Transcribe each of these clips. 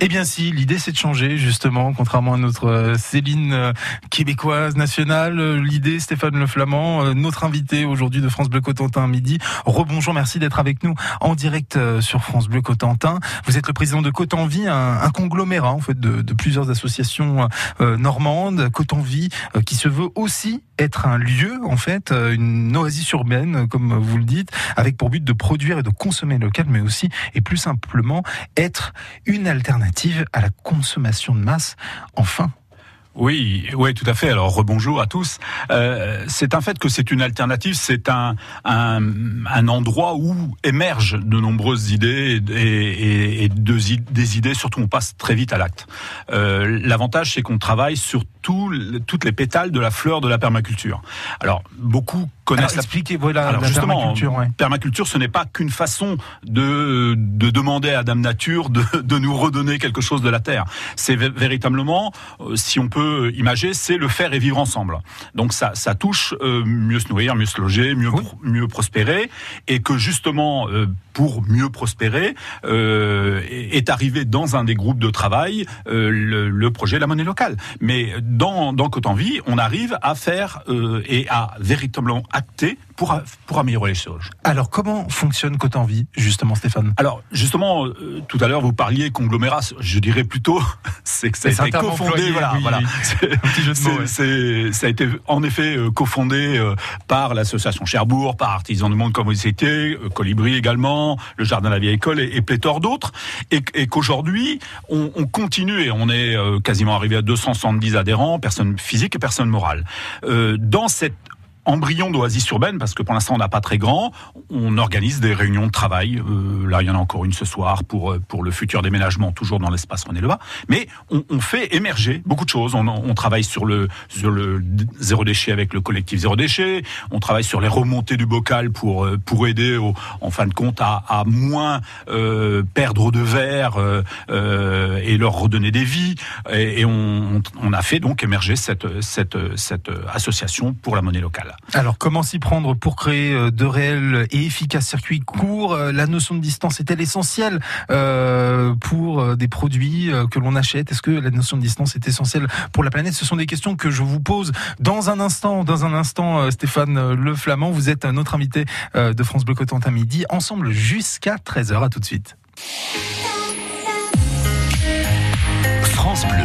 Eh bien si, l'idée c'est de changer justement, contrairement à notre euh, Céline euh, québécoise nationale, euh, l'idée Stéphane Le Flamand, notre invité aujourd'hui de France Bleu Cotentin midi. Rebonjour, merci d'être avec nous en direct sur France Bleu Cotentin. Vous êtes le président de Cotenvie, un, un conglomérat en fait de, plusieurs associations normandes. Cotenvie qui se veut aussi être un lieu en fait, une oasis urbaine comme vous le dites, avec pour but de produire et de consommer local, mais aussi et plus simplement être une alternative à la consommation de masse, enfin oui, oui, tout à fait. Alors rebonjour à tous. Euh, c'est un fait que c'est une alternative, c'est un, un, endroit où émergent de nombreuses idées et, et, et de, des idées. Surtout, on passe très vite à l'acte. Euh, L'avantage, c'est qu'on travaille sur tout, toutes les pétales de la fleur de la permaculture. Alors beaucoup connaissent. Alors, expliquez voilà, la permaculture. Ouais. Permaculture, ce n'est pas qu'une façon de, de demander à Dame Nature de, de nous redonner quelque chose de la terre. C'est véritablement, euh, si on peut imager, c'est le faire et vivre ensemble. Donc ça, ça touche euh, mieux se nourrir, mieux se loger, mieux, mieux prospérer, et que justement, euh, pour mieux prospérer, euh, est arrivé dans un des groupes de travail euh, le, le, projet La Monnaie Locale. Mais dans, dans Cotenvie, on arrive à faire euh, et à véritablement acter pour, pour améliorer les choses. Alors, comment fonctionne Cotenvie, justement, Stéphane? Alors, justement, euh, tout à l'heure, vous parliez conglomérat. Je dirais plutôt, c'est que ça a été cofondé. Voilà, oui, voilà. Ouais. ça a été en effet euh, cofondé euh, par l'association Cherbourg, par Artisans du Monde comme vous étiez, Colibri également, le Jardin de la Vieille École et, et pléthore d'autres. Et, et qu'aujourd'hui, on, on, continue et on est quasiment arrivé à 270 adhérents, personnes physiques et personnes morales. dans cette embryon d'oasis urbaine, parce que pour l'instant on n'a pas très grand, on organise des réunions de travail. Euh, là, il y en a encore une ce soir pour euh, pour le futur déménagement, toujours dans l'espace René Levat. Mais on, on, fait émerger beaucoup de choses. On, on, travaille sur le sur le zéro déchet avec le collectif zéro déchet. On travaille sur les remontées du bocal pour euh, pour aider, au, en fin de compte, à, à moins euh, perdre de verre euh, et leur redonner des vies. Et, et on, on a fait donc émerger cette cette cette association pour la monnaie locale. Alors, comment s'y prendre pour créer euh, de réels et efficaces circuits courts euh, La notion de distance est-elle essentielle euh, pour des produits que l'on achète? Est-ce que la notion de distance est essentielle pour la planète? Ce sont des questions que je vous pose dans un instant. Dans un instant, Stéphane Le Flamand, vous êtes notre invité de France Bleu Cotentin midi, ensemble jusqu'à 13h. À tout de suite. France Bleu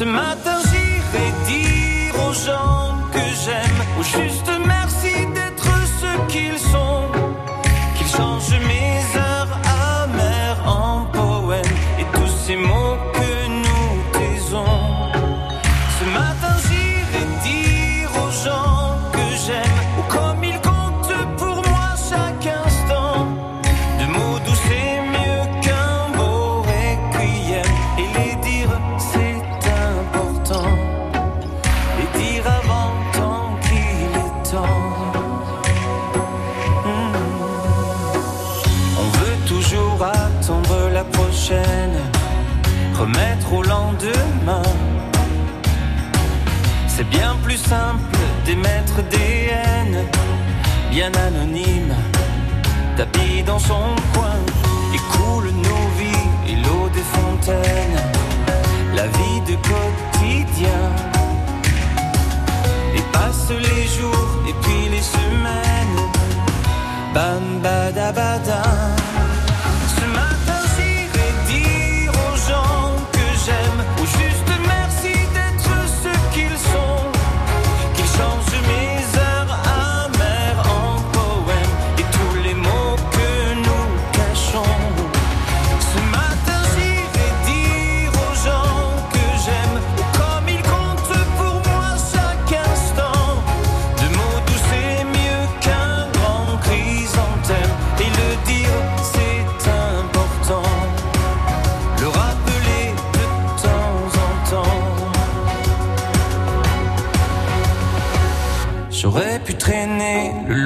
Ce matin j'irai dire aux gens que j'aime, juste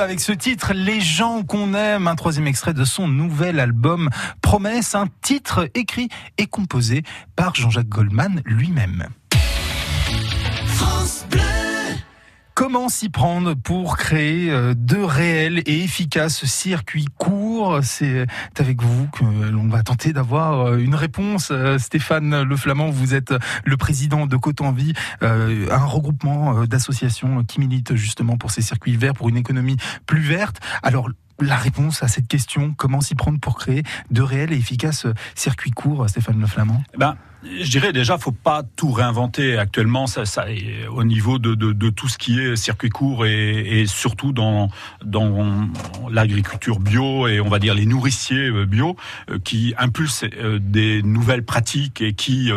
avec ce titre Les gens qu'on aime, un troisième extrait de son nouvel album Promesse, un titre écrit et composé par Jean-Jacques Goldman lui-même. Comment s'y prendre pour créer euh, de réels et efficaces circuits courts? C'est avec vous que l'on va tenter d'avoir euh, une réponse. Euh, Stéphane Le Flamand, vous êtes le président de Côte en Vie, un regroupement d'associations qui militent justement pour ces circuits verts, pour une économie plus verte. Alors, la réponse à cette question, comment s'y prendre pour créer de réels et efficaces circuits courts, Stéphane Le Flamand ben, je dirais déjà, faut pas tout réinventer actuellement. Ça, ça au niveau de, tout ce qui est circuit court et, surtout dans l'agriculture bio et on va dire les nourriciers bio qui impulsent des nouvelles pratiques et qui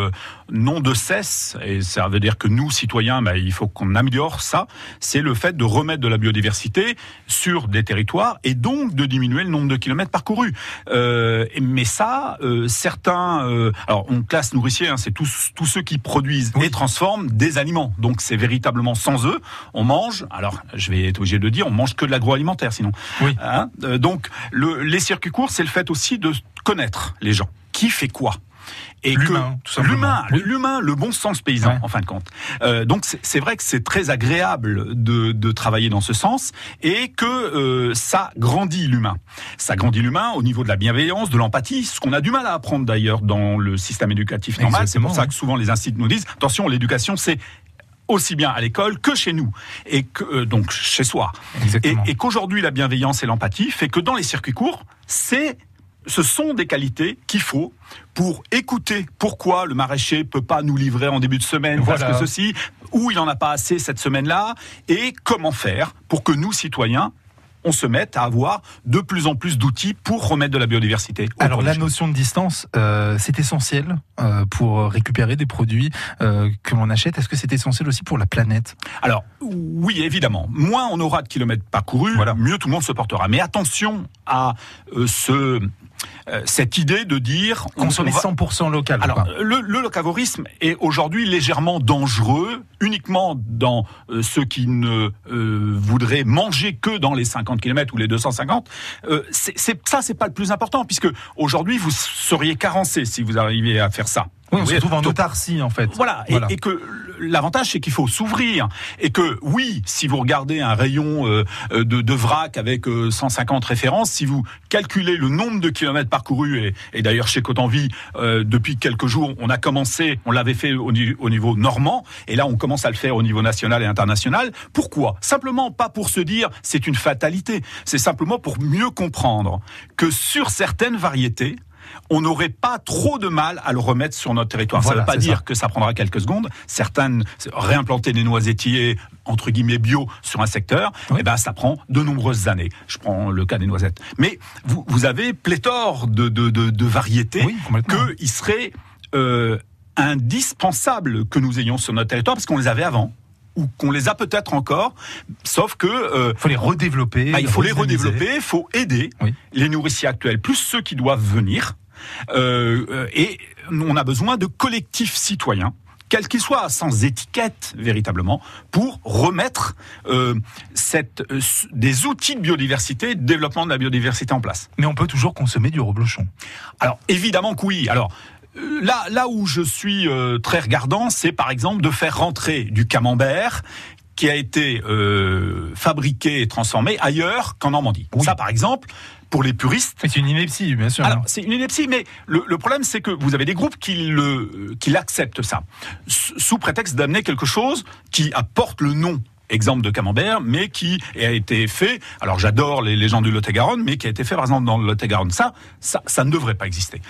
n'ont de cesse. Et ça veut dire que nous, citoyens, ben, il faut qu'on améliore ça. C'est le fait de remettre de la biodiversité sur des territoires et donc de diminuer le nombre de kilomètres parcourus. Euh, mais ça, euh, certains, euh, alors on classe nourriciers Hein, c'est tous, tous ceux qui produisent oui. et transforment des aliments. Donc c'est véritablement sans eux, on mange. Alors je vais être obligé de le dire, on mange que de l'agroalimentaire sinon. Oui. Hein donc le, les circuits courts, c'est le fait aussi de connaître les gens. Qui fait quoi? Et l'humain, que l'humain, oui. l'humain, le bon sens paysan, ouais. en fin de compte. Euh, donc c'est vrai que c'est très agréable de, de, travailler dans ce sens et que euh, ça grandit l'humain. Ça grandit l'humain au niveau de la bienveillance, de l'empathie, ce qu'on a du mal à apprendre d'ailleurs dans le système éducatif normal. C'est pour ça que souvent les instituts nous disent attention, l'éducation c'est aussi bien à l'école que chez nous et que euh, donc chez soi. Exactement. Et, et qu'aujourd'hui la bienveillance et l'empathie fait que dans les circuits courts, c'est ce sont des qualités qu'il faut pour écouter pourquoi le maraîcher peut pas nous livrer en début de semaine voilà. parce que ceci, ou il en a pas assez cette semaine-là, et comment faire pour que nous, citoyens, on se mette à avoir de plus en plus d'outils pour remettre de la biodiversité. Alors la notion de distance, euh, c'est essentiel euh, pour récupérer des produits euh, que l'on achète. Est-ce que c'est essentiel aussi pour la planète? Alors oui, évidemment. Moins on aura de kilomètres parcourus, voilà. mieux tout le monde se portera. Mais attention à ce cette idée de dire consommer va... 100% local. Alors le, le, locavorisme est aujourd'hui légèrement dangereux, uniquement dans euh, ceux qui ne euh, voudraient manger que dans les 50 km ou les 250. c'est ça, c'est pas le plus important, puisque aujourd'hui vous seriez carencé si vous arriviez à faire ça. Oui, on se retrouve en autarcie en fait. Voilà, voilà. Et, et, que l'avantage c'est qu'il faut s'ouvrir. Et que oui, si vous regardez un rayon euh, de, de, vrac avec euh, 150 références, si vous calculez le nombre de kilomètres parcourus et, d'ailleurs chez Cotenvie euh, depuis quelques jours, on a commencé, on l'avait fait au, au, niveau normand et là on commence à le faire au niveau national et international. Pourquoi? Simplement pas pour se dire c'est une fatalité, c'est simplement pour mieux comprendre que sur certaines variétés on n'aurait pas trop de mal à le remettre sur notre territoire. Voilà, ça ne veut pas dire ça. que ça prendra quelques secondes. Certaines, réimplanter des noisettiers, entre guillemets, bio sur un secteur, oui. eh ben, ça prend de nombreuses années. Je prends le cas des noisettes. Mais vous, vous avez pléthore de, de, de, de variétés oui, qu'il serait euh, indispensable que nous ayons sur notre territoire parce qu'on les avait avant ou qu'on les a peut-être encore, sauf que euh, faut les redévelopper. Bah, il faut les redévelopper, il faut aider oui. les nourriciers actuels, plus ceux qui doivent venir. Euh, et on a besoin de collectifs citoyens quels qu'ils soient, sans étiquette véritablement, pour remettre euh, cette, euh, des outils de biodiversité, de développement de la biodiversité en place. Mais on peut toujours consommer du reblochon. Alors évidemment que oui. Alors Là, là où je suis euh, très regardant, c'est par exemple de faire rentrer du camembert qui a été euh, fabriqué et transformé ailleurs qu'en Normandie. Ça, par exemple, pour les puristes. C'est une ineptie, bien sûr. Alors, c'est une ineptie, mais le, le, problème, c'est que vous avez des groupes qui, le, qui l'acceptent, ça, sous prétexte d'amener quelque chose qui apporte le nom exemple de camembert, mais qui a été fait. Alors j'adore les, gens du Lot-et-Garonne, mais qui a été fait par exemple dans le Lot-et-Garonne. Ça, ça, ça ne devrait pas exister.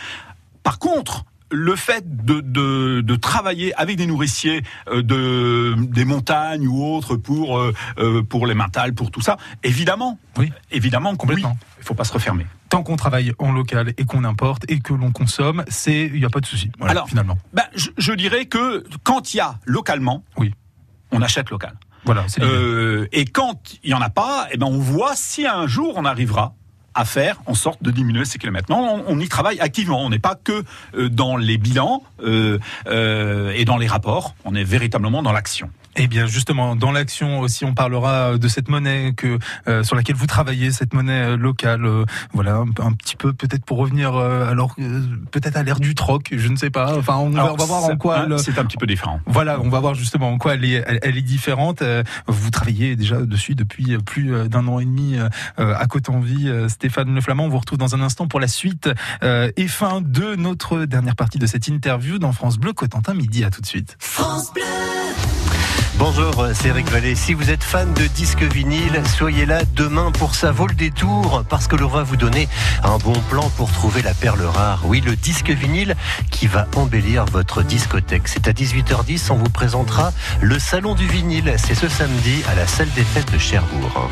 Par contre, le fait de, de, de, travailler avec des nourriciers euh, de des montagnes ou autres pour euh, euh, pour les mentales, pour tout ça, évidemment, oui, évidemment, complètement. il faut pas se refermer. Tant qu'on travaille en local et qu'on importe et que l'on consomme, c'est il y a pas de souci. Alors finalement, ben, je, je, dirais que quand il y a localement, oui, on achète local. Voilà. Euh, et quand il y en a pas, eh ben on voit si un jour on arrivera à faire en sorte de diminuer ces kilomètres. Non, on, y travaille activement. On n'est pas que euh, dans les bilans euh, euh, et dans les rapports. On est véritablement dans l'action. Eh bien, justement, dans l'action aussi, on parlera de cette monnaie que euh, sur laquelle vous travaillez, cette monnaie euh, locale. Euh, voilà, un, petit peu peut-être pour revenir, alors peut-être à l'ère du troc, je ne sais pas. Enfin, on, va, voir en quoi. C'est un petit peu différent. Voilà, on va voir justement en quoi elle est, elle, est différente. Vous travaillez déjà dessus depuis plus d'un an et demi à Côte-en-Vie. Stéphane Le Flamand, on vous retrouve dans un instant pour la suite et fin de notre dernière partie de cette interview dans France Bleu Cotentin midi. À tout de suite. France Bleu. Bonjour, c'est Eric Vallée. Si vous êtes fan de disques vinyle, soyez là demain pour ça vaut le détour parce que l'on va vous donner un bon plan pour trouver la perle rare. Oui, le disque vinyle qui va embellir votre discothèque. C'est à 18h10, on vous présentera le salon du vinyle. C'est ce samedi à la salle des fêtes de Cherbourg.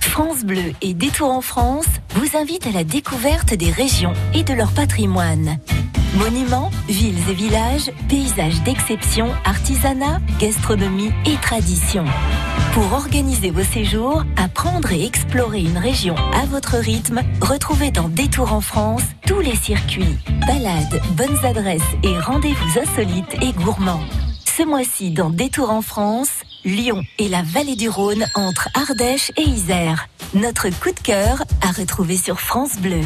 France Bleu et Détour en France vous invitent à la découverte des régions et de leur patrimoine. Monuments, villes et villages, paysages d'exception, artisanat, gastronomie et tradition. Pour organiser vos séjours, apprendre et explorer une région à votre rythme, retrouvez dans Détour en France tous les circuits, balades, bonnes adresses et rendez-vous insolites et gourmands. Ce mois-ci dans Détour en France, Lyon et la vallée du Rhône entre Ardèche et Isère. Notre coup de cœur à retrouver sur France Bleu.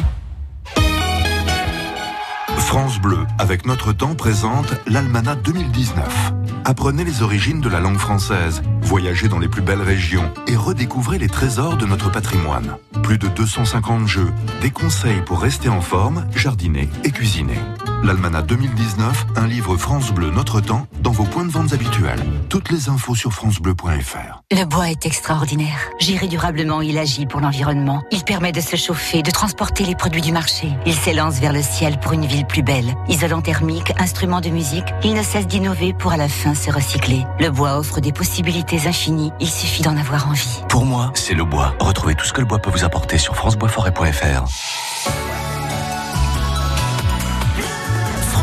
France Bleu, avec notre temps, présente l'Almanach 2019. Apprenez les origines de la langue française, voyagez dans les plus belles régions et redécouvrez les trésors de notre patrimoine. Plus de 250 jeux, des conseils pour rester en forme, jardiner et cuisiner. L'Almanach 2019, un livre France Bleu Notre Temps dans vos points de vente habituels. Toutes les infos sur francebleu.fr. Le bois est extraordinaire. Géré durablement, il agit pour l'environnement. Il permet de se chauffer, de transporter les produits du marché. Il s'élance vers le ciel pour une ville plus belle. Isolant thermique, instrument de musique, il ne cesse d'innover pour à la fin se recycler. Le bois offre des possibilités infinies. Il suffit d'en avoir envie. Pour moi, c'est le bois. Retrouvez tout ce que le bois peut vous apporter sur franceboisforêt.fr.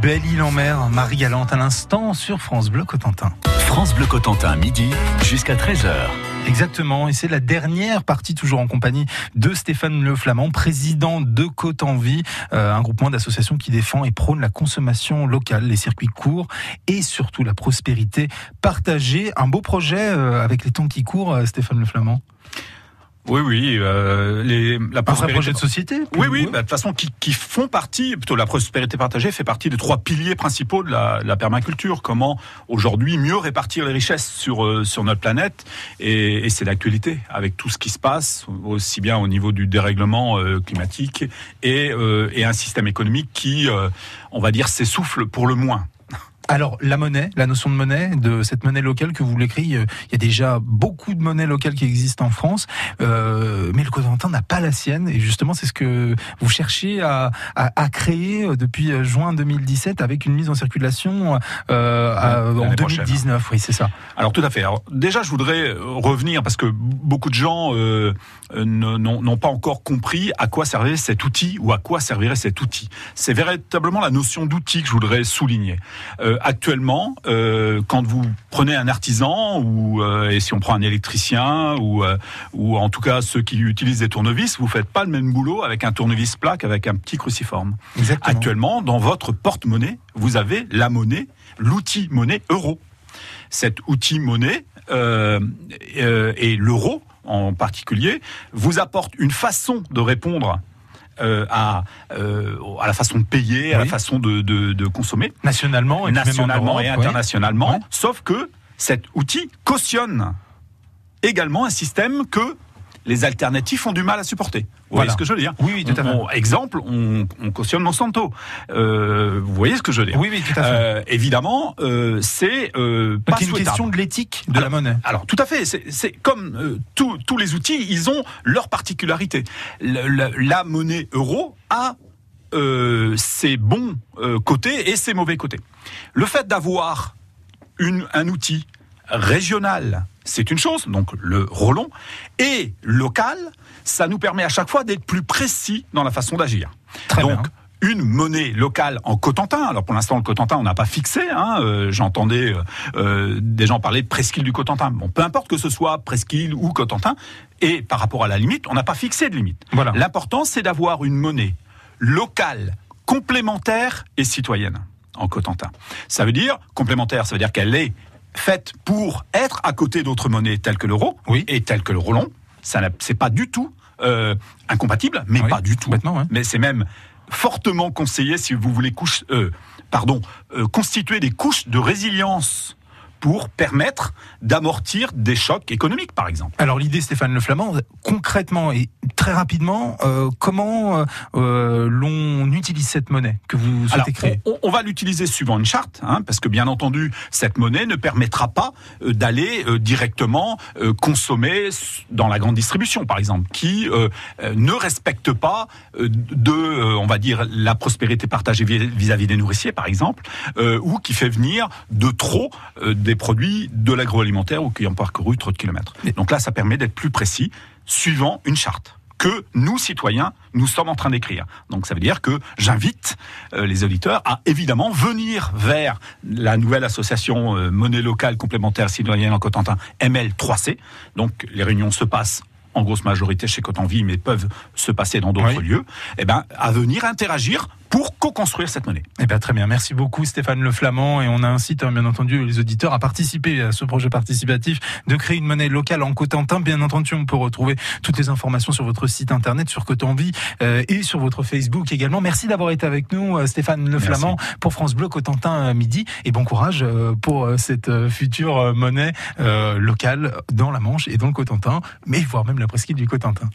Belle île en mer, Marie Galante à l'instant sur France Bleu Cotentin. France Bleu Cotentin, midi jusqu'à 13h. Exactement, et c'est la dernière partie toujours en compagnie de Stéphane Le Flamand, président de Côte en Vie, euh, un groupement d'associations qui défend et prône la consommation locale, les circuits courts et surtout la prospérité partagée. Un beau projet euh, avec les temps qui courent, euh, Stéphane Le Flamand. Oui, oui, euh, les, la Un vrai projet de société Oui, oui, bah, de toute façon, qui, qui, font partie, plutôt la prospérité partagée fait partie des trois piliers principaux de la, la permaculture. Comment aujourd'hui mieux répartir les richesses sur euh, sur notre planète et, et c'est l'actualité avec tout ce qui se passe, aussi bien au niveau du dérèglement euh, climatique et, euh, et un système économique qui, euh, on va dire, s'essouffle pour le moins. Alors la monnaie, la notion de monnaie, de cette monnaie locale que vous l'écrivez, euh, il y a déjà beaucoup de monnaies locales qui existent en France, euh, mais le Cotentin n'a pas la sienne et justement c'est ce que vous cherchez à, à, à, créer euh, depuis juin 2017 avec une mise en circulation euh, à, en 2019. Prochaine. Oui, c'est ça. Alors tout à fait. Alors, déjà, je voudrais revenir parce que beaucoup de gens euh, n'ont pas encore compris à quoi servait cet outil ou à quoi servirait cet outil. C'est véritablement la notion d'outil que je voudrais souligner. Euh, actuellement, euh, quand vous prenez un artisan ou euh, et si on prend un électricien ou euh, ou en tout cas ceux qui utilisent des tournevis, vous faites pas le même boulot avec un tournevis plat qu'avec un petit cruciforme. Exactement. Actuellement, dans votre porte-monnaie, vous avez la monnaie, l'outil monnaie euro. Cet outil monnaie euh, et l'euro en particulier vous apporte une façon de répondre euh, à, euh, à la façon de payer, oui. à la façon de, de, de consommer. Nationalement et, Nationalement Europe, et internationalement. Sauf que cet outil cautionne également un système que les alternatives ont du mal à supporter. Vous voilà. voyez ce que je veux dire Oui, oui, tout à fait. On, exemple, on, on, cautionne Monsanto. Euh, vous voyez ce que je veux dire Oui, oui, tout à fait. Euh, évidemment, euh, c'est euh, pas une question de l'éthique de alors, la monnaie. Alors, tout à fait. C'est comme euh, tous les outils, ils ont leur particularité. La, la, la monnaie euro a ses bons côtés et ses mauvais côtés. Le fait d'avoir un outil régional, c'est une chose, donc le relon, et local, ça nous permet à chaque fois d'être plus précis dans la façon d'agir. Donc, bien une monnaie locale en Cotentin. Alors pour l'instant, le Cotentin, on n'a pas fixé. Hein. Euh, J'entendais euh, des gens parler de presqu'île du Cotentin. Bon, peu importe que ce soit presqu'île ou Cotentin. Et par rapport à la limite, on n'a pas fixé de limite. Voilà. L'important, c'est d'avoir une monnaie locale, complémentaire et citoyenne en Cotentin. Ça veut dire complémentaire, ça veut dire qu'elle est faite pour être à côté d'autres monnaies telles que l'euro oui. et telles que le roulon. Ça c'est pas du tout euh, incompatible, mais oui, pas du tout. Mais c'est même fortement conseillé si vous voulez couche, euh, pardon, euh, constituer des couches de résilience pour permettre d'amortir des chocs économiques, par exemple. Alors l'idée, Stéphane Le Flamand, concrètement et très rapidement, euh, comment euh, l'on utilise cette monnaie que vous souhaitez Alors, créer on, on, va l'utiliser suivant une charte, hein, parce que bien entendu, cette monnaie ne permettra pas euh, d'aller directement consommer dans la grande distribution, par exemple, qui ne respecte pas de, on va dire, la prospérité partagée vis-à-vis -vis des nourriciers, par exemple, ou qui fait venir de trop des produits de l'agroalimentaire ou qui ont parcouru trop de kilomètres. Donc là, ça permet d'être plus précis suivant une charte que nous, citoyens, nous sommes en train d'écrire. Donc ça veut dire que j'invite euh, les auditeurs à évidemment venir vers la nouvelle association euh, monnaie locale complémentaire citoyenne en Cotentin, ML3C. Donc les réunions se passent en grosse majorité chez Cotenville, mais peuvent se passer dans d'autres oui. lieux, eh ben, à venir interagir pour co-construire cette monnaie. Eh bien, très bien. Merci beaucoup, Stéphane Le Flamand. Et on incite, hein, bien entendu, les auditeurs à participer à ce projet participatif de créer une monnaie locale en Cotentin. Bien entendu, on peut retrouver toutes les informations sur votre site internet, sur Cotenvie euh, et sur votre Facebook également. Merci d'avoir été avec nous, euh, Stéphane Le Flamand, pour France Bleu Cotentin euh, midi. Et bon courage euh, pour cette future monnaie locale dans la Manche et dans le Cotentin, mais voire même la presqu'île du Cotentin.